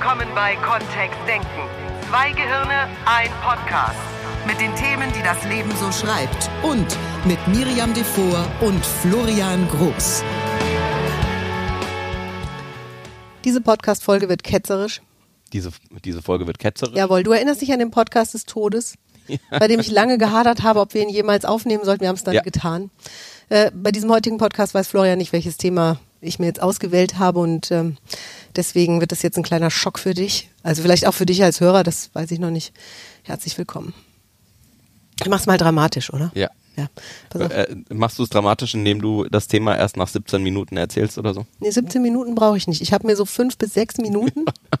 willkommen bei Kontext Denken. Zwei Gehirne, ein Podcast. Mit den Themen, die das Leben so schreibt. Und mit Miriam Devor und Florian Groß. Diese Podcast-Folge wird ketzerisch. Diese, diese Folge wird ketzerisch. Jawohl, du erinnerst dich an den Podcast des Todes, ja. bei dem ich lange gehadert habe, ob wir ihn jemals aufnehmen sollten. Wir haben es dann ja. getan. Äh, bei diesem heutigen Podcast weiß Florian nicht, welches Thema ich mir jetzt ausgewählt habe und ähm, deswegen wird das jetzt ein kleiner Schock für dich. Also vielleicht auch für dich als Hörer, das weiß ich noch nicht. Herzlich willkommen. Ich mach's mal dramatisch, oder? Ja. ja äh, machst du es dramatisch, indem du das Thema erst nach 17 Minuten erzählst oder so? Nee, 17 Minuten brauche ich nicht. Ich habe mir so fünf bis sechs Minuten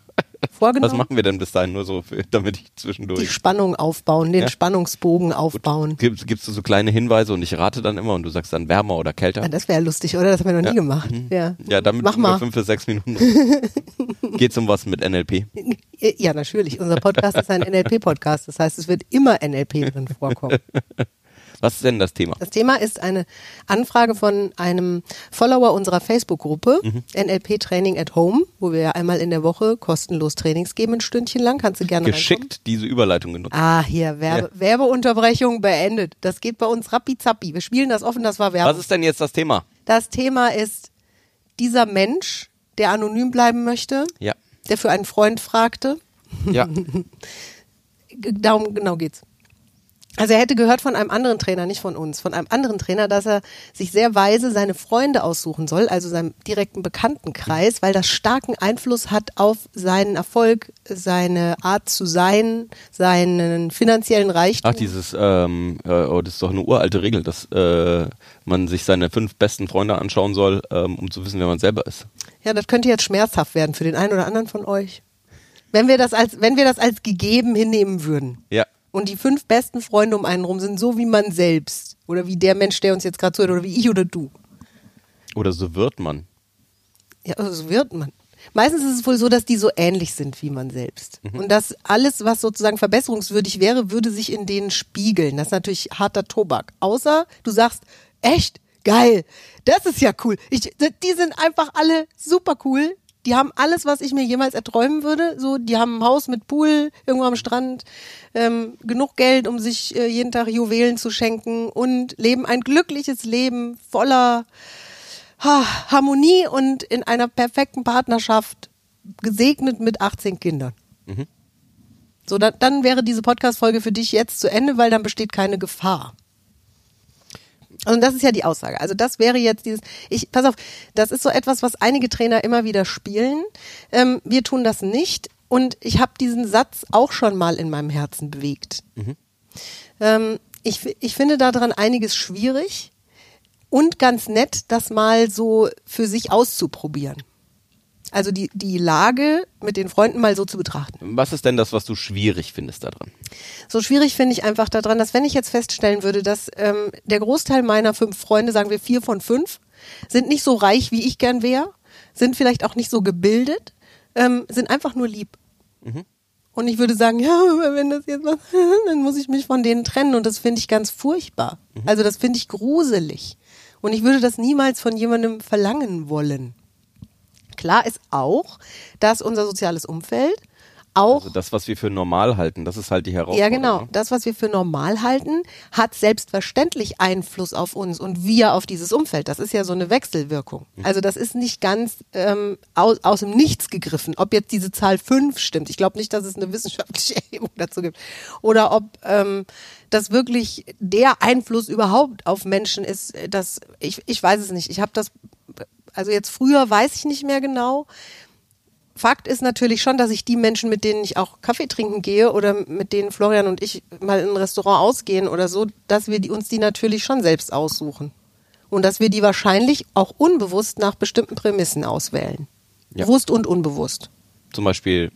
vorgenommen. Was machen wir denn bis dahin nur so, für, damit ich zwischendurch... Die Spannung aufbauen, den ja? Spannungsbogen aufbauen. Gibst, gibst du so kleine Hinweise und ich rate dann immer und du sagst dann wärmer oder kälter? Ja, das wäre lustig, oder? Das haben wir noch ja. nie gemacht. Mhm. Ja, ja damit Mach mal. fünf bis sechs Minuten. Geht's um was mit NLP? Ja, natürlich. Unser Podcast ist ein NLP-Podcast. Das heißt, es wird immer NLP drin vorkommen. Was ist denn das Thema? Das Thema ist eine Anfrage von einem Follower unserer Facebook-Gruppe, mhm. NLP Training at Home, wo wir ja einmal in der Woche kostenlos Trainings geben, ein Stündchen lang. Kannst du gerne Geschickt reinkommen. diese Überleitung genutzt. Ah, hier, Werbe, ja. Werbeunterbrechung beendet. Das geht bei uns rappi zappi. Wir spielen das offen, das war Werbung. Was ist denn jetzt das Thema? Das Thema ist dieser Mensch, der anonym bleiben möchte, ja. der für einen Freund fragte. Ja. Darum genau geht's. Also er hätte gehört von einem anderen Trainer, nicht von uns, von einem anderen Trainer, dass er sich sehr weise seine Freunde aussuchen soll, also seinem direkten Bekanntenkreis, weil das starken Einfluss hat auf seinen Erfolg, seine Art zu sein, seinen finanziellen Reichtum. Ach, dieses, ähm, äh, oh, das ist doch eine uralte Regel, dass äh, man sich seine fünf besten Freunde anschauen soll, ähm, um zu wissen, wer man selber ist. Ja, das könnte jetzt schmerzhaft werden für den einen oder anderen von euch. Wenn wir das als, wenn wir das als gegeben hinnehmen würden. Ja. Und die fünf besten Freunde um einen rum sind so wie man selbst. Oder wie der Mensch, der uns jetzt gerade zuhört. Oder wie ich oder du. Oder so wird man. Ja, also so wird man. Meistens ist es wohl so, dass die so ähnlich sind wie man selbst. Mhm. Und dass alles, was sozusagen verbesserungswürdig wäre, würde sich in denen spiegeln. Das ist natürlich harter Tobak. Außer du sagst, echt, geil, das ist ja cool. Ich, die sind einfach alle super cool die haben alles, was ich mir jemals erträumen würde. So, die haben ein Haus mit Pool irgendwo am Strand, ähm, genug Geld, um sich äh, jeden Tag Juwelen zu schenken und leben ein glückliches Leben voller ha, Harmonie und in einer perfekten Partnerschaft, gesegnet mit 18 Kindern. Mhm. So, da, dann wäre diese Podcast-Folge für dich jetzt zu Ende, weil dann besteht keine Gefahr. Und das ist ja die Aussage. Also das wäre jetzt dieses, ich, pass auf, das ist so etwas, was einige Trainer immer wieder spielen. Ähm, wir tun das nicht. Und ich habe diesen Satz auch schon mal in meinem Herzen bewegt. Mhm. Ähm, ich, ich finde daran einiges schwierig und ganz nett, das mal so für sich auszuprobieren. Also die, die Lage mit den Freunden mal so zu betrachten. Was ist denn das, was du schwierig findest daran? So schwierig finde ich einfach daran, dass wenn ich jetzt feststellen würde, dass ähm, der Großteil meiner fünf Freunde, sagen wir vier von fünf, sind nicht so reich, wie ich gern wäre, sind vielleicht auch nicht so gebildet, ähm, sind einfach nur lieb. Mhm. Und ich würde sagen, ja, wenn das jetzt was, dann muss ich mich von denen trennen und das finde ich ganz furchtbar. Mhm. Also das finde ich gruselig. Und ich würde das niemals von jemandem verlangen wollen. Klar ist auch, dass unser soziales Umfeld auch. Also das, was wir für normal halten, das ist halt die Herausforderung. Ja, genau. Das, was wir für normal halten, hat selbstverständlich Einfluss auf uns und wir auf dieses Umfeld. Das ist ja so eine Wechselwirkung. Mhm. Also das ist nicht ganz ähm, aus, aus dem Nichts gegriffen. Ob jetzt diese Zahl fünf stimmt, ich glaube nicht, dass es eine wissenschaftliche Erhebung dazu gibt. Oder ob ähm, das wirklich der Einfluss überhaupt auf Menschen ist, das ich, ich weiß es nicht. Ich habe das also jetzt früher weiß ich nicht mehr genau. Fakt ist natürlich schon, dass ich die Menschen, mit denen ich auch Kaffee trinken gehe oder mit denen Florian und ich mal in ein Restaurant ausgehen oder so, dass wir die, uns die natürlich schon selbst aussuchen. Und dass wir die wahrscheinlich auch unbewusst nach bestimmten Prämissen auswählen. Ja. Bewusst und unbewusst. Zum Beispiel,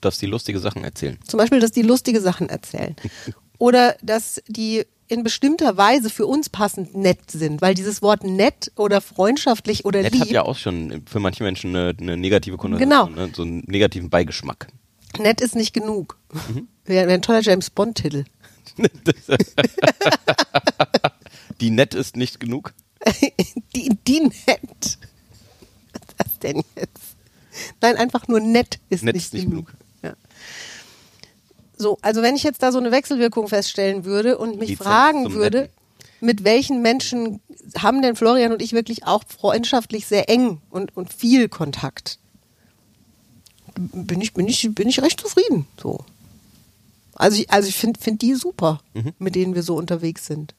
dass die lustige Sachen erzählen. Zum Beispiel, dass die lustige Sachen erzählen. oder dass die in bestimmter Weise für uns passend nett sind, weil dieses Wort nett oder freundschaftlich oder nett lieb hat ja auch schon für manche Menschen eine, eine negative Konnotation, genau. ne? so einen negativen Beigeschmack. Nett ist nicht genug. Mhm. Wäre wär ein toller James Bond Titel. die nett ist nicht genug. die, die nett. Was ist das denn jetzt? Nein, einfach nur nett ist Nett nicht, ist nicht genug. genug. So, also wenn ich jetzt da so eine Wechselwirkung feststellen würde und mich Lizenz fragen würde, Netten. mit welchen Menschen haben denn Florian und ich wirklich auch freundschaftlich sehr eng und, und viel Kontakt, bin ich, bin ich, bin ich recht zufrieden. So. Also ich, also ich finde find die super, mit denen wir so unterwegs sind.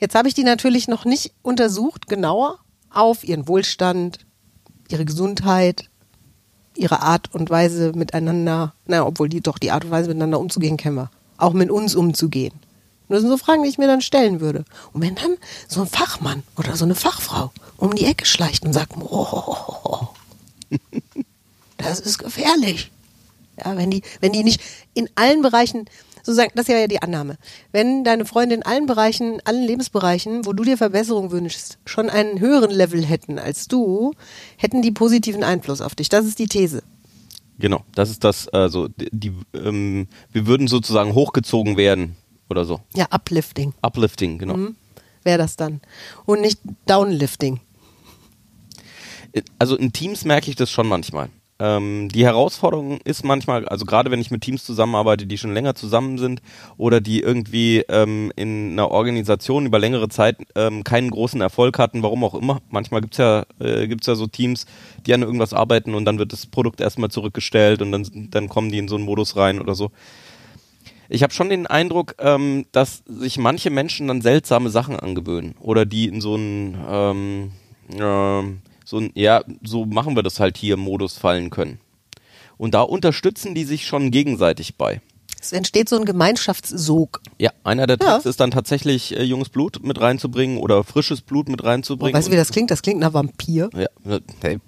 Jetzt habe ich die natürlich noch nicht untersucht, genauer auf ihren Wohlstand, ihre Gesundheit, ihre Art und Weise miteinander, na, obwohl die doch die Art und Weise miteinander umzugehen kennen wir. Auch mit uns umzugehen. Und das sind so Fragen, die ich mir dann stellen würde. Und wenn dann so ein Fachmann oder so eine Fachfrau um die Ecke schleicht und sagt, oh, das ist gefährlich. Ja, wenn die, wenn die nicht in allen Bereichen, sozusagen, das ist ja die Annahme, wenn deine Freunde in allen Bereichen, allen Lebensbereichen, wo du dir Verbesserung wünschst, schon einen höheren Level hätten als du, hätten die positiven Einfluss auf dich. Das ist die These. Genau, das ist das, also die, die ähm, wir würden sozusagen hochgezogen werden oder so. Ja, Uplifting Uplifting, genau. wäre das dann. Und nicht Downlifting. Also in Teams merke ich das schon manchmal. Ähm, die Herausforderung ist manchmal, also gerade wenn ich mit Teams zusammenarbeite, die schon länger zusammen sind oder die irgendwie ähm, in einer Organisation über längere Zeit ähm, keinen großen Erfolg hatten, warum auch immer. Manchmal gibt's ja, äh, gibt's ja so Teams, die an irgendwas arbeiten und dann wird das Produkt erstmal zurückgestellt und dann, dann kommen die in so einen Modus rein oder so. Ich habe schon den Eindruck, ähm, dass sich manche Menschen dann seltsame Sachen angewöhnen oder die in so einen, ähm, ähm, so ein, ja, so machen wir das halt hier Modus fallen können. Und da unterstützen die sich schon gegenseitig bei. Es entsteht so ein Gemeinschaftssog. Ja, einer der Ja. Tricks ist dann tatsächlich äh, junges Blut mit reinzubringen oder frisches Blut mit Oh, reinzubringen. weißt du, wie das klingt? Das klingt nach Vampir. Ja, äh, hey.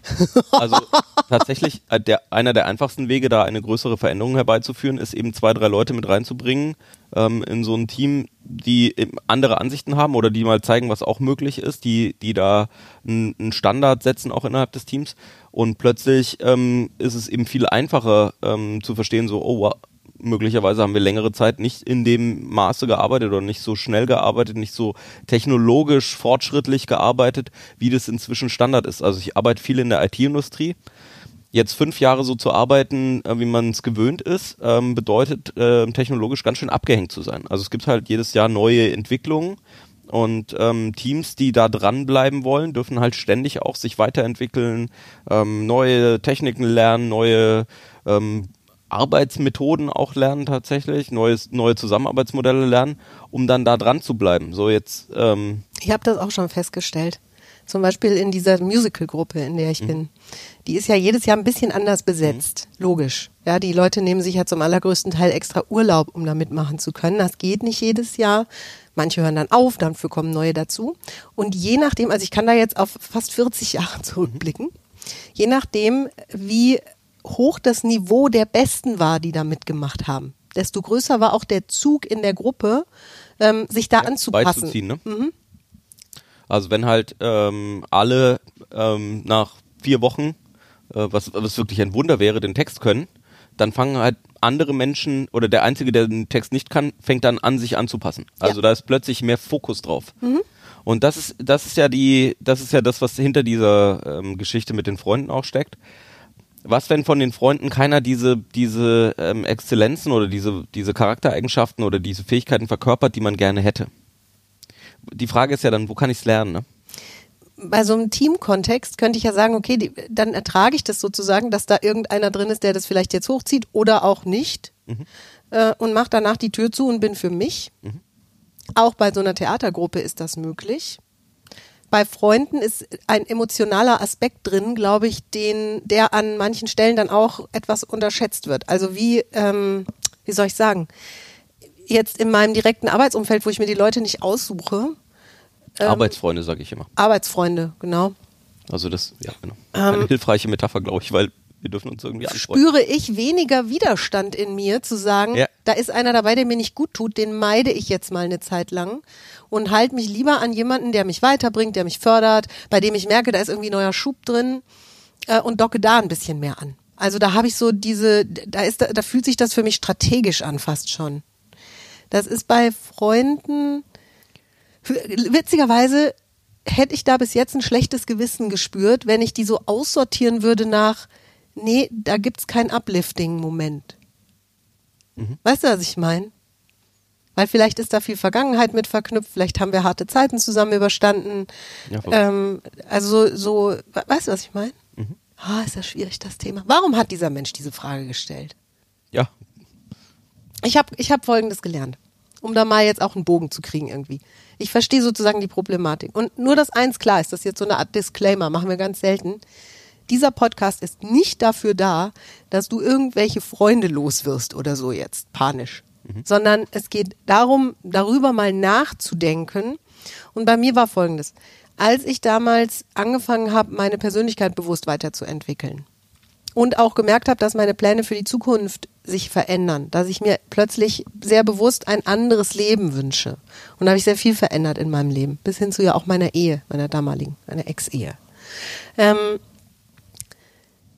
Also tatsächlich, äh, der, einer der einfachsten Wege, da eine größere Veränderung herbeizuführen, ist eben zwei, drei Leute mit reinzubringen ähm, in so ein Team, die andere Ansichten haben oder die mal zeigen, was auch möglich ist, die, die da einen Standard setzen, auch innerhalb des Teams. Und plötzlich ähm, ist es eben viel einfacher ähm, zu verstehen, so, oh, möglicherweise haben wir längere Zeit nicht in dem Maße gearbeitet oder nicht so schnell gearbeitet, nicht so technologisch fortschrittlich gearbeitet, wie das inzwischen Standard ist. Also ich arbeite viel in der IT-Industrie. Jetzt fünf Jahre so zu arbeiten, äh, wie man es gewöhnt ist, ähm, bedeutet äh, technologisch ganz schön abgehängt zu sein. Also es gibt halt jedes Jahr neue Entwicklungen und ähm, Teams, die da dranbleiben wollen, dürfen halt ständig auch sich weiterentwickeln, ähm, neue Techniken lernen, neue ähm, Arbeitsmethoden auch lernen tatsächlich, neues, neue Zusammenarbeitsmodelle lernen, um dann da dran zu bleiben. So jetzt, ähm, Ich habe das auch schon festgestellt. Zum Beispiel in dieser Musical-Gruppe, in der ich bin. Die ist ja jedes Jahr ein bisschen anders besetzt. Logisch. Ja, die Leute nehmen sich ja zum allergrößten Teil extra Urlaub, um da mitmachen zu können. Das geht nicht jedes Jahr. Manche hören dann auf, dafür kommen neue dazu. Und je nachdem, also ich kann da jetzt auf fast 40 Jahre zurückblicken, je nachdem, wie hoch das Niveau der Besten war, die da mitgemacht haben, desto größer war auch der Zug in der Gruppe, ähm, sich da anzupassen. beizuziehen. Ne? Also wenn halt ähm, alle ähm, nach vier Wochen, äh, was, was wirklich ein Wunder wäre, den Text können, dann fangen halt andere Menschen oder der Einzige, der den Text nicht kann, fängt dann an, sich anzupassen. Also da ist plötzlich mehr Fokus drauf. Und das ist, das ist ja die, das ist ja das, was hinter dieser ähm, Geschichte mit den Freunden auch steckt. Was, wenn von den Freunden keiner diese, diese ähm, Exzellenzen oder diese, diese Charaktereigenschaften oder diese Fähigkeiten verkörpert, die man gerne hätte? Die Frage ist ja dann, wo kann ich es lernen? Ne? bei so einem Teamkontext könnte ich ja sagen, okay, die, dann ertrage ich das sozusagen, dass da irgendeiner drin ist, der das vielleicht jetzt hochzieht oder auch nicht äh, und mache danach die Tür zu und bin für mich. Auch bei so einer Theatergruppe ist das möglich. Bei Freunden ist ein emotionaler Aspekt drin, glaube ich, den, der an manchen Stellen dann auch etwas unterschätzt wird. Also wie, ähm, wie soll ich sagen, jetzt in meinem direkten Arbeitsumfeld, wo ich mir die Leute nicht aussuche, Ähm, Arbeitsfreunde, sage ich immer. Arbeitsfreunde, genau. Also das, ja, genau. Eine hilfreiche Metapher, glaube ich, weil wir dürfen uns irgendwie anfreunden. spüre ich weniger Widerstand in mir zu sagen, Ja. Da ist einer dabei, der mir nicht gut tut, den meide ich jetzt mal eine Zeit lang und halte mich lieber an jemanden, der mich weiterbringt, der mich fördert, bei dem ich merke, da ist irgendwie neuer Schub drin äh, und docke da ein bisschen mehr an. Also da habe ich so diese, da ist, da fühlt sich das für mich strategisch an fast schon. Das ist bei Freunden, witzigerweise hätte ich da bis jetzt ein schlechtes Gewissen gespürt, wenn ich die so aussortieren würde nach, nee, da gibt's keinen Uplifting-Moment. Weißt du, was ich meine? Weil vielleicht ist da viel Vergangenheit mit verknüpft, vielleicht haben wir harte Zeiten zusammen überstanden. Ja, ähm, also so, so, we- weißt du, was ich meine? Ah, ist das schwierig, das Thema. Warum hat dieser Mensch diese Frage gestellt? Ja, Ich habe ich hab Folgendes gelernt, um da mal jetzt auch einen Bogen zu kriegen irgendwie. Ich verstehe sozusagen die Problematik. Und nur das eins klar ist, das ist jetzt so eine Art Disclaimer, machen wir ganz selten. Dieser Podcast ist nicht dafür da, dass du irgendwelche Freunde los wirst oder so jetzt, panisch. Sondern es geht darum, darüber mal nachzudenken. Und bei mir war Folgendes. Als ich damals angefangen habe, meine Persönlichkeit bewusst weiterzuentwickeln, und auch gemerkt habe, dass meine Pläne für die Zukunft sich verändern, dass ich mir plötzlich sehr bewusst ein anderes Leben wünsche. Und da habe ich sehr viel verändert in meinem Leben, bis hin zu ja auch meiner Ehe, meiner damaligen, meiner Ex-Ehe. Ähm,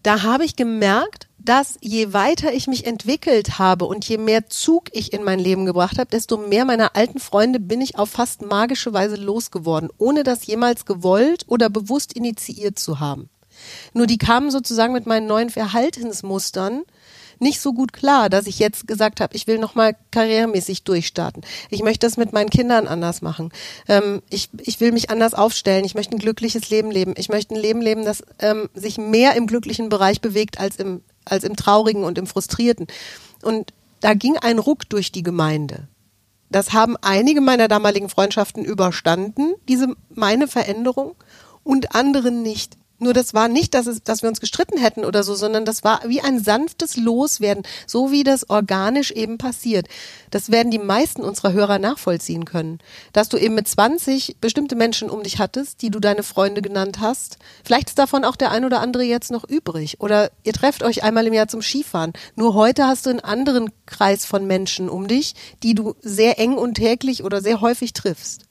da habe ich gemerkt, dass je weiter ich mich entwickelt habe und je mehr Zug ich in mein Leben gebracht habe, desto mehr meiner alten Freunde bin ich auf fast magische Weise losgeworden, ohne das jemals gewollt oder bewusst initiiert zu haben. Nur die kamen sozusagen mit meinen neuen Verhaltensmustern nicht so gut klar, dass ich jetzt gesagt habe, ich will nochmal karrieremäßig durchstarten. Ich möchte das mit meinen Kindern anders machen. Ähm, ich, ich will mich anders aufstellen. Ich möchte ein glückliches Leben leben. Ich möchte ein Leben leben, das ähm, sich mehr im glücklichen Bereich bewegt als im, als im traurigen und im frustrierten. Und da ging ein Ruck durch die Gemeinde. Das haben einige meiner damaligen Freundschaften überstanden, diese meine Veränderung, und andere nicht. Nur das war nicht, dass, es, dass wir uns gestritten hätten oder so, sondern das war wie ein sanftes Loswerden, so wie das organisch eben passiert. Das werden die meisten unserer Hörer nachvollziehen können. Dass du eben mit 20 bestimmte Menschen um dich hattest, die du deine Freunde genannt hast. Vielleicht ist davon auch der ein oder andere jetzt noch übrig. Oder ihr trefft euch einmal im Jahr zum Skifahren. Nur heute hast du einen anderen Kreis von Menschen um dich, die du sehr eng und täglich oder sehr häufig triffst.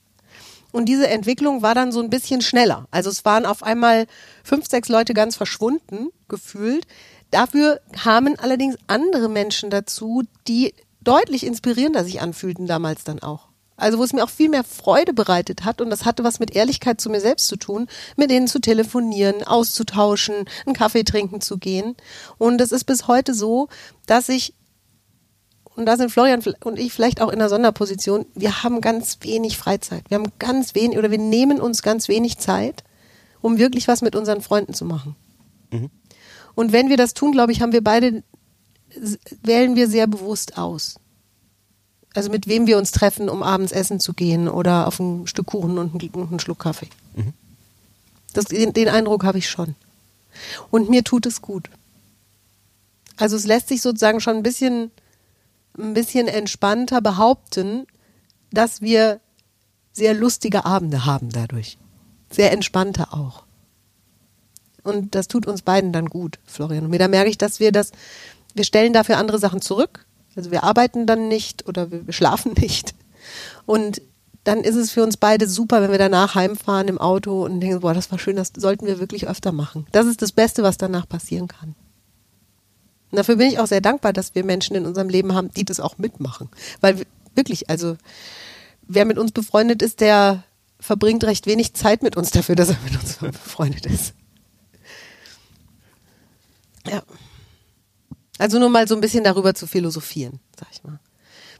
Und diese Entwicklung war dann so ein bisschen schneller. Also es waren auf einmal fünf, sechs Leute ganz verschwunden, gefühlt. Dafür kamen allerdings andere Menschen dazu, die deutlich inspirierender sich anfühlten damals dann auch. Also wo es mir auch viel mehr Freude bereitet hat und das hatte was mit Ehrlichkeit zu mir selbst zu tun, mit denen zu telefonieren, auszutauschen, einen Kaffee trinken zu gehen. Und es ist bis heute so, dass ich und da sind Florian und ich vielleicht auch in einer Sonderposition, wir haben ganz wenig Freizeit. Wir haben ganz wenig oder wir nehmen uns ganz wenig Zeit, um wirklich was mit unseren Freunden zu machen. Und wenn wir das tun, glaube ich, haben wir beide, wählen wir sehr bewusst aus. Also mit wem wir uns treffen, um abends essen zu gehen oder auf ein Stück Kuchen und einen, Schluck Kaffee. Das, den, den Eindruck habe ich schon. Und mir tut es gut. Also es lässt sich sozusagen schon ein bisschen ein bisschen entspannter behaupten, dass wir sehr lustige Abende haben dadurch. Sehr entspannte auch. Und das tut uns beiden dann gut, Florian. Und mir da merke ich, dass wir das, wir stellen dafür andere Sachen zurück. Also wir arbeiten dann nicht oder wir schlafen nicht. Und dann ist es für uns beide super, wenn wir danach heimfahren im Auto und denken, boah, das war schön, das sollten wir wirklich öfter machen. Das ist das Beste, was danach passieren kann. Dafür bin ich auch sehr dankbar, dass wir Menschen in unserem Leben haben, die das auch mitmachen. Weil wir- wirklich, also wer mit uns befreundet ist, der verbringt recht wenig Zeit mit uns dafür, dass er mit uns befreundet ist. Ja. Also nur mal so ein bisschen darüber zu philosophieren, sag ich mal.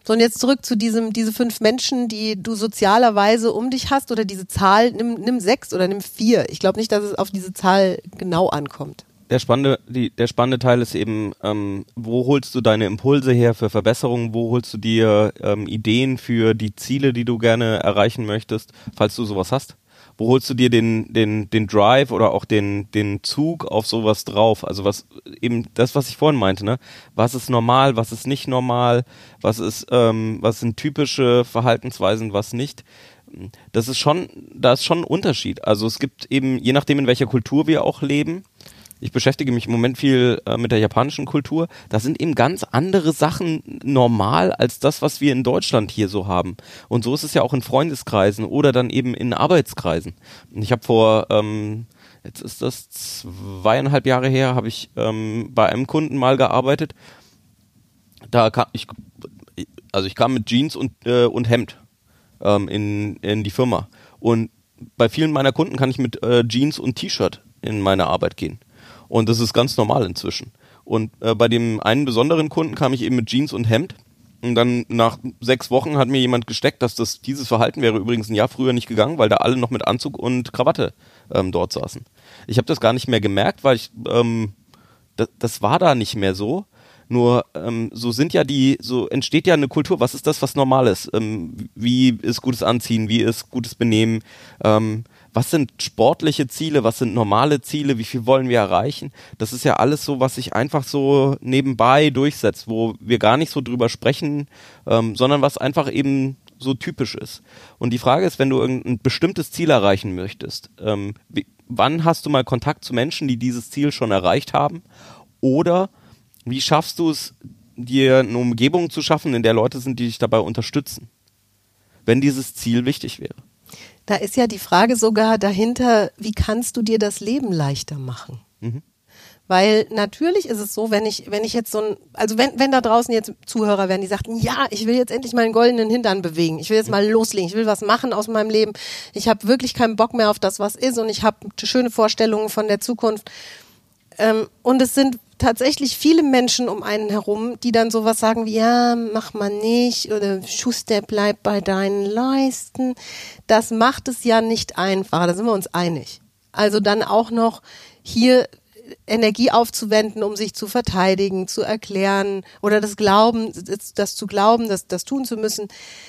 So, und jetzt zurück zu diesem, diese fünf Menschen, die du sozialerweise um dich hast, oder diese Zahl, nimm, nimm sechs oder nimm vier. Ich glaube nicht, dass es auf diese Zahl genau ankommt. Der spannende, die, der spannende Teil ist eben, ähm, wo holst du deine Impulse her für Verbesserungen, wo holst du dir ähm, Ideen für die Ziele, die du gerne erreichen möchtest, falls du sowas hast? Wo holst du dir den, den, den Drive oder auch den, den Zug auf sowas drauf? Also was eben das, was ich vorhin meinte, ne? Was ist normal, was ist nicht normal, was ist, ähm, was sind typische Verhaltensweisen, was nicht? Das ist schon, da ist schon ein Unterschied. Also es gibt eben, je nachdem, in welcher Kultur wir auch leben, ich beschäftige mich im Moment viel äh, mit der japanischen Kultur. Da sind eben ganz andere Sachen normal als das, was wir in Deutschland hier so haben. Und so ist es ja auch in Freundeskreisen oder dann eben in Arbeitskreisen. Ich habe vor, ähm, jetzt ist das zweieinhalb Jahre her, habe ich ähm, bei einem Kunden mal gearbeitet. Da kam ich, also ich kam mit Jeans und, äh, und Hemd ähm, in, in die Firma. Und bei vielen meiner Kunden kann ich mit äh, Jeans und T-Shirt in meine Arbeit gehen. Und das ist ganz normal inzwischen. Und äh, bei dem einen besonderen Kunden kam ich eben mit Jeans und Hemd. Und dann nach sechs Wochen hat mir jemand gesteckt, dass das dieses Verhalten wäre übrigens ein Jahr früher nicht gegangen, weil da alle noch mit Anzug und Krawatte ähm, dort saßen. Ich habe das gar nicht mehr gemerkt, weil ich ähm, das, das war da nicht mehr so. Nur ähm, so sind ja die, so entsteht ja eine Kultur. Was ist das, was normal ist? Ähm, wie ist gutes Anziehen? Wie ist gutes Benehmen? Ähm, was sind sportliche Ziele? Was sind normale Ziele? Wie viel wollen wir erreichen? Das ist ja alles so, was sich einfach so nebenbei durchsetzt, wo wir gar nicht so drüber sprechen, ähm, sondern was einfach eben so typisch ist. Und die Frage ist, wenn du ein bestimmtes Ziel erreichen möchtest, ähm, wie, wann hast du mal Kontakt zu Menschen, die dieses Ziel schon erreicht haben? Oder wie schaffst du es, dir eine Umgebung zu schaffen, in der Leute sind, die dich dabei unterstützen, wenn dieses Ziel wichtig wäre? Da ist ja die Frage sogar dahinter, wie kannst du dir das Leben leichter machen? Mhm. Weil natürlich ist es so, wenn ich, wenn ich jetzt so ein, also wenn, wenn da draußen jetzt Zuhörer wären, die sagten, ja, ich will jetzt endlich meinen goldenen Hintern bewegen, ich will jetzt mal loslegen, ich will was machen aus meinem Leben, ich habe wirklich keinen Bock mehr auf das, was ist und ich habe schöne Vorstellungen von der Zukunft. Ähm, und es sind tatsächlich viele Menschen um einen herum, die dann sowas sagen wie, ja, mach mal nicht oder Schuster, bleib bei deinen Leisten. Das macht es ja nicht einfacher, da sind wir uns einig. Also dann auch noch hier Energie aufzuwenden, um sich zu verteidigen, zu erklären oder das Glauben, das zu glauben, das, das tun zu müssen.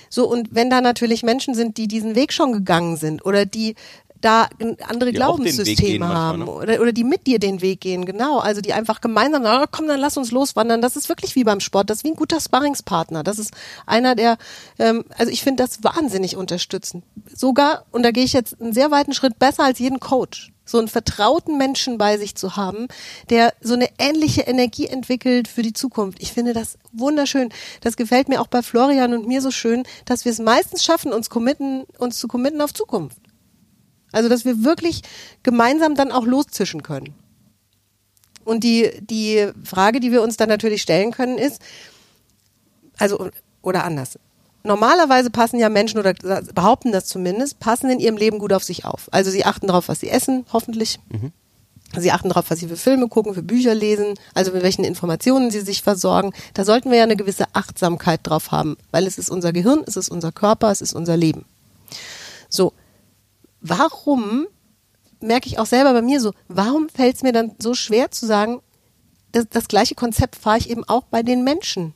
So, und wenn da natürlich Menschen sind, die diesen Weg schon gegangen sind oder die da andere die Glaubenssysteme haben manchmal, ne? oder, oder die mit dir den Weg gehen, genau. Also die einfach gemeinsam sagen, oh, komm, dann lass uns loswandern. Das ist wirklich wie beim Sport, das ist wie ein guter Sparringspartner. Das ist einer der, ähm, also ich finde das wahnsinnig unterstützend. Sogar, und da gehe ich jetzt einen sehr weiten Schritt besser als jeden Coach so einen vertrauten Menschen bei sich zu haben, der so eine ähnliche Energie entwickelt für die Zukunft. Ich finde das wunderschön. Das gefällt mir auch bei Florian und mir so schön, dass wir es meistens schaffen, uns committen, uns zu committen auf Zukunft. Also, dass wir wirklich gemeinsam dann auch loszischen können. Und die, die Frage, die wir uns dann natürlich stellen können, ist, also, oder anders. Normalerweise passen ja Menschen oder behaupten das zumindest, passen in ihrem Leben gut auf sich auf. Also sie achten darauf, was sie essen, hoffentlich. Mhm. Sie achten darauf, was sie für Filme gucken, für Bücher lesen, also mit welchen Informationen sie sich versorgen. Da sollten wir ja eine gewisse Achtsamkeit drauf haben, weil es ist unser Gehirn, es ist unser Körper, es ist unser Leben. So, warum, merke ich auch selber bei mir so, warum fällt es mir dann so schwer zu sagen, das, das gleiche Konzept fahre ich eben auch bei den Menschen,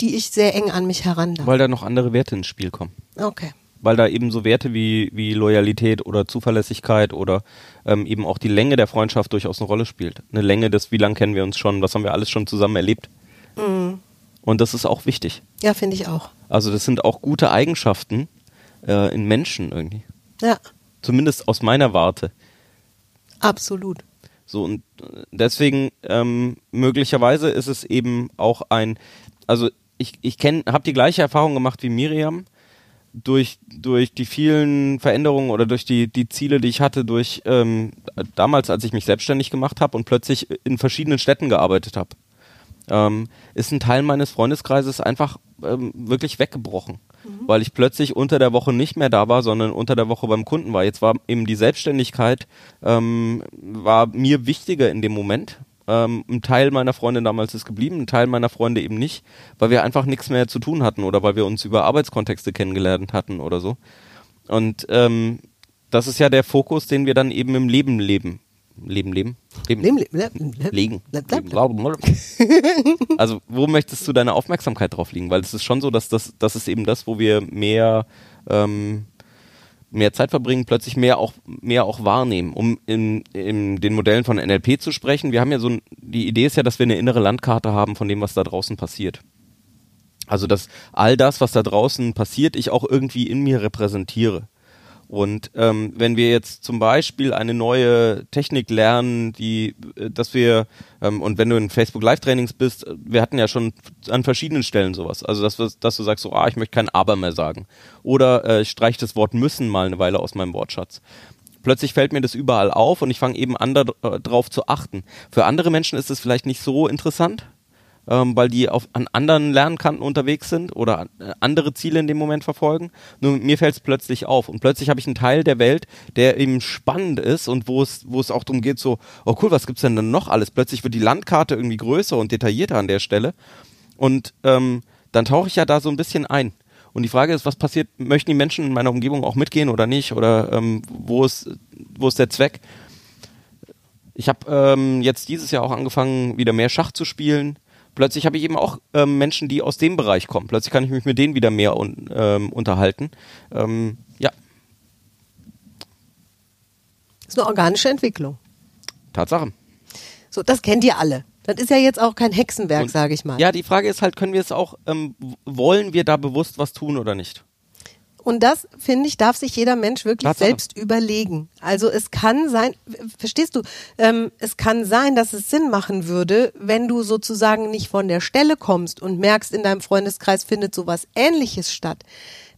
die ich sehr eng an mich heranlasse. Weil da noch andere Werte ins Spiel kommen. Okay. Weil da eben so Werte wie, wie Loyalität oder Zuverlässigkeit oder ähm, eben auch die Länge der Freundschaft durchaus eine Rolle spielt. Eine Länge des, wie lange kennen wir uns schon, was haben wir alles schon zusammen erlebt. Mhm. Und das ist auch wichtig. Ja, finde ich auch. Also das sind auch gute Eigenschaften äh, in Menschen irgendwie. Ja. Zumindest aus meiner Warte. Absolut. So, und deswegen ähm, möglicherweise ist es eben auch ein, also ich, ich kenne, habe die gleiche Erfahrung gemacht wie Miriam durch, durch die vielen Veränderungen oder durch die, die Ziele, die ich hatte, durch ähm, damals, als ich mich selbstständig gemacht habe und plötzlich in verschiedenen Städten gearbeitet habe, ähm, ist ein Teil meines Freundeskreises einfach ähm, wirklich weggebrochen mhm. weil ich plötzlich unter der Woche nicht mehr da war, sondern unter der Woche beim Kunden war. Jetzt war eben die Selbstständigkeit ähm, war mir wichtiger in dem Moment. Ähm, ein Teil meiner Freunde damals ist geblieben, ein Teil meiner Freunde eben nicht, weil wir einfach nichts mehr zu tun hatten oder weil wir uns über Arbeitskontexte kennengelernt hatten oder so. Und ähm, das ist ja der Fokus, den wir dann eben im Leben leben. Leben, leben? Leben, leben, leben, legen. Also, wo möchtest du deine Aufmerksamkeit drauf liegen? Weil es ist schon so, dass das, das ist eben das, wo wir mehr, ähm, mehr Zeit verbringen, plötzlich mehr auch, mehr auch wahrnehmen. Um in, in den Modellen von NLP zu sprechen, wir haben ja so, ein, die Idee ist ja, dass wir eine innere Landkarte haben von dem, was da draußen passiert. Also, dass all das, was da draußen passiert, ich auch irgendwie in mir repräsentiere. Und ähm, wenn wir jetzt zum Beispiel eine neue Technik lernen, die, äh, dass wir, ähm, und wenn du in Facebook Live-Trainings bist, äh, wir hatten ja schon an verschiedenen Stellen sowas. Also dass, dass du sagst so, ah, ich möchte kein Aber mehr sagen. Oder äh, ich streiche das Wort müssen mal eine Weile aus meinem Wortschatz. Plötzlich fällt mir das überall auf und ich fange eben an, darauf äh, zu achten. Für andere Menschen ist es vielleicht nicht so interessant, ähm, weil die auf, an anderen Lernkanten unterwegs sind oder äh, andere Ziele in dem Moment verfolgen. Nur mir fällt es plötzlich auf und plötzlich habe ich einen Teil der Welt, der eben spannend ist und wo es, es auch darum geht, so, oh cool, was gibt's denn dann noch alles? Plötzlich wird die Landkarte irgendwie größer und detaillierter an der Stelle und ähm, dann tauche ich ja da so ein bisschen ein. Und die Frage ist, was passiert, möchten die Menschen in meiner Umgebung auch mitgehen oder nicht? Oder ähm, wo, ist, wo ist der Zweck? Ich habe ähm, jetzt dieses Jahr auch angefangen, wieder mehr Schach zu spielen. Plötzlich habe ich eben auch ähm, Menschen, die aus dem Bereich kommen. Plötzlich kann ich mich mit denen wieder mehr un, ähm, unterhalten. Ähm, ja. Das ist eine organische Entwicklung. Tatsache. So, das kennt ihr alle. Das ist ja jetzt auch kein Hexenwerk, sage ich mal. Ja, die Frage ist halt, können wir es auch, ähm, wollen wir da bewusst was tun oder nicht? Und das, finde ich, darf sich jeder Mensch wirklich Tatsache. selbst überlegen. Also es kann sein, verstehst du, ähm, es kann sein, dass es Sinn machen würde, wenn du sozusagen nicht von der Stelle kommst und merkst, in deinem Freundeskreis findet sowas ähnliches statt,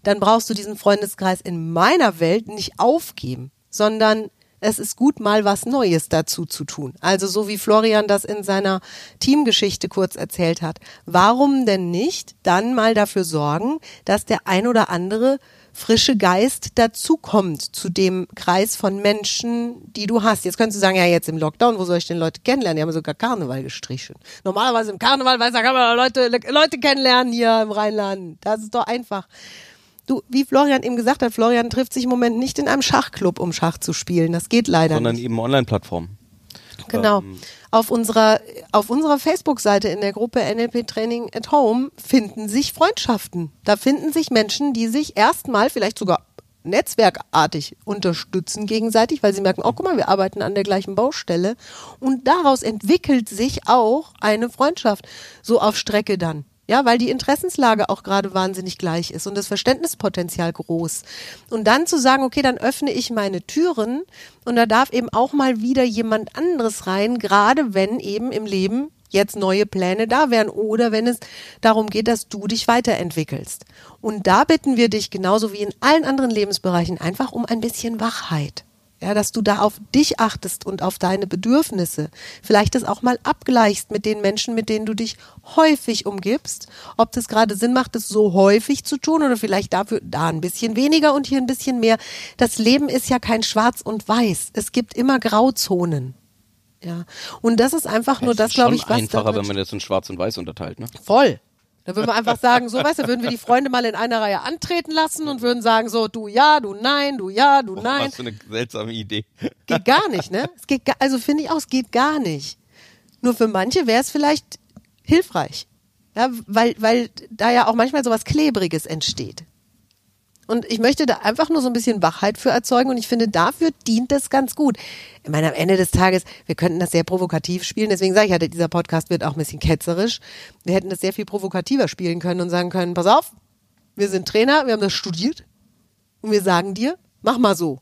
dann brauchst du diesen Freundeskreis in meiner Welt nicht aufgeben, sondern es ist gut, mal was Neues dazu zu tun. Also so wie Florian das in seiner Teamgeschichte kurz erzählt hat. Warum denn nicht dann mal dafür sorgen, dass der ein oder andere frische Geist dazukommt zu dem Kreis von Menschen, die du hast. Jetzt könntest du sagen, ja, jetzt im Lockdown, wo soll ich denn Leute kennenlernen? Die haben sogar Karneval gestrichen. Normalerweise im Karneval, weiß, da kann man Leute, Leute kennenlernen hier im Rheinland. Das ist doch einfach. Du, wie Florian eben gesagt hat, Florian trifft sich im Moment nicht in einem Schachclub, um Schach zu spielen. Das geht leider Sondern nicht. eben Online-Plattformen. Genau. Ähm, Auf unserer, auf unserer Facebook-Seite in der Gruppe NLP Training at Home finden sich Freundschaften. Da finden sich Menschen, die sich erstmal vielleicht sogar netzwerkartig unterstützen gegenseitig, weil sie merken, oh, guck mal, wir arbeiten an der gleichen Baustelle. Und daraus entwickelt sich auch eine Freundschaft so auf Strecke dann. Ja, weil die Interessenslage auch gerade wahnsinnig gleich ist und das Verständnispotenzial groß. Und dann zu sagen, okay, dann öffne ich meine Türen und da darf eben auch mal wieder jemand anderes rein, gerade wenn eben im Leben jetzt neue Pläne da wären oder wenn es darum geht, dass du dich weiterentwickelst. Und da bitten wir dich genauso wie in allen anderen Lebensbereichen einfach um ein bisschen Wachheit. Ja, dass du da auf dich achtest und auf deine Bedürfnisse. Vielleicht das auch mal abgleichst mit den Menschen, mit denen du dich häufig umgibst. Ob das gerade Sinn macht, das so häufig zu tun oder vielleicht dafür da ein bisschen weniger und hier ein bisschen mehr. Das Leben ist ja kein Schwarz und Weiß. Es gibt immer Grauzonen. Ja. Und das ist einfach nur es das, glaube ich, was einfacher, wenn man das in Schwarz und Weiß unterteilt, ne? Voll. Da würden wir einfach sagen, so weißt du, würden wir die Freunde mal in einer Reihe antreten lassen und würden sagen, so, du ja, du nein, du ja, du nein. Was für eine seltsame Idee. Geht gar nicht, ne? Es geht, ga- also finde ich auch, es geht gar nicht. Nur für manche wäre es vielleicht hilfreich. Ja, weil, weil da ja auch manchmal sowas Klebriges entsteht. Und ich möchte da einfach nur so ein bisschen Wachheit für erzeugen und ich finde, dafür dient das ganz gut. Ich meine, am Ende des Tages, wir könnten das sehr provokativ spielen, deswegen sage ich ja, dieser Podcast wird auch ein bisschen ketzerisch. Wir hätten das sehr viel provokativer spielen können und sagen können, pass auf, wir sind Trainer, wir haben das studiert und wir sagen dir, mach mal so.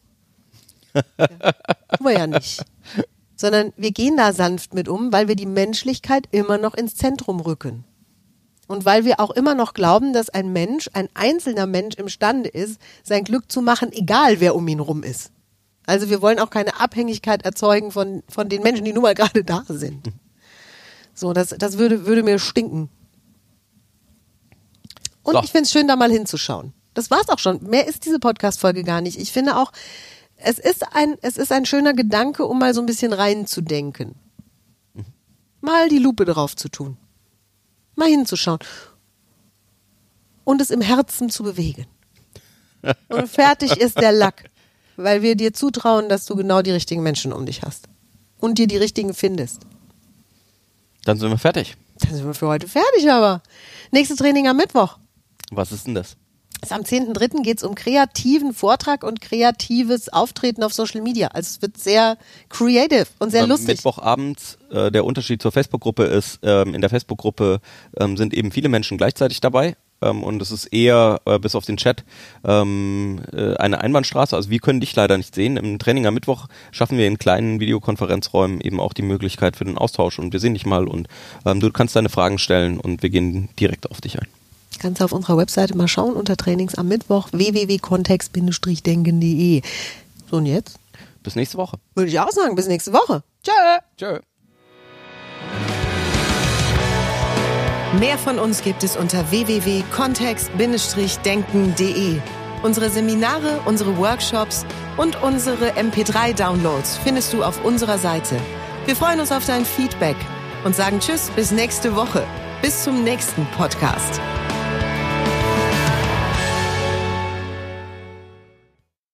Tun wir ja nicht. Sondern wir gehen da sanft mit um, weil wir die Menschlichkeit immer noch ins Zentrum rücken. Und weil wir auch immer noch glauben, dass ein Mensch, ein einzelner Mensch imstande ist, sein Glück zu machen, egal wer um ihn rum ist. Also wir wollen auch keine Abhängigkeit erzeugen von, von den Menschen, die nun mal gerade da sind. So, das, das würde, würde mir stinken. Und So. ich finde es schön, da mal hinzuschauen. Das war's auch schon. Mehr ist diese Podcast-Folge gar nicht. Ich finde auch, es ist ein, es ist ein schöner Gedanke, um mal so ein bisschen reinzudenken. Mal die Lupe drauf zu tun. Mal hinzuschauen. Und es im Herzen zu bewegen. Und fertig ist der Lack. Weil wir dir zutrauen, dass du genau die richtigen Menschen um dich hast. Und dir die richtigen findest. Dann sind wir fertig. Dann sind wir für heute fertig, aber. Nächste Training am Mittwoch. Was ist denn das? Am 10.3. geht es um kreativen Vortrag und kreatives Auftreten auf Social Media. Also es wird sehr creative und sehr Am lustig. Mittwochabend, äh, der Unterschied zur Facebook-Gruppe ist, ähm, in der Facebook-Gruppe ähm, sind eben viele Menschen gleichzeitig dabei. Ähm, und es ist eher, äh, bis auf den Chat, ähm, äh, eine Einbahnstraße. Also wir können dich leider nicht sehen. Im Training am Mittwoch schaffen wir in kleinen Videokonferenzräumen eben auch die Möglichkeit für den Austausch. Und wir sehen dich mal und ähm, du kannst deine Fragen stellen und wir gehen direkt auf dich ein. Kannst du auf unserer Webseite mal schauen unter Trainings am Mittwoch www.kontext-denken.de. So und jetzt Bis nächste Woche. würde ich auch sagen, bis nächste Woche. Tschö. Tschö. Mehr von uns gibt es unter www.kontext-denken.de. Unsere Seminare, unsere Workshops und unsere MP3-Downloads findest du auf unserer Seite. Wir freuen uns auf dein Feedback und sagen Tschüss bis nächste Woche. Bis zum nächsten Podcast.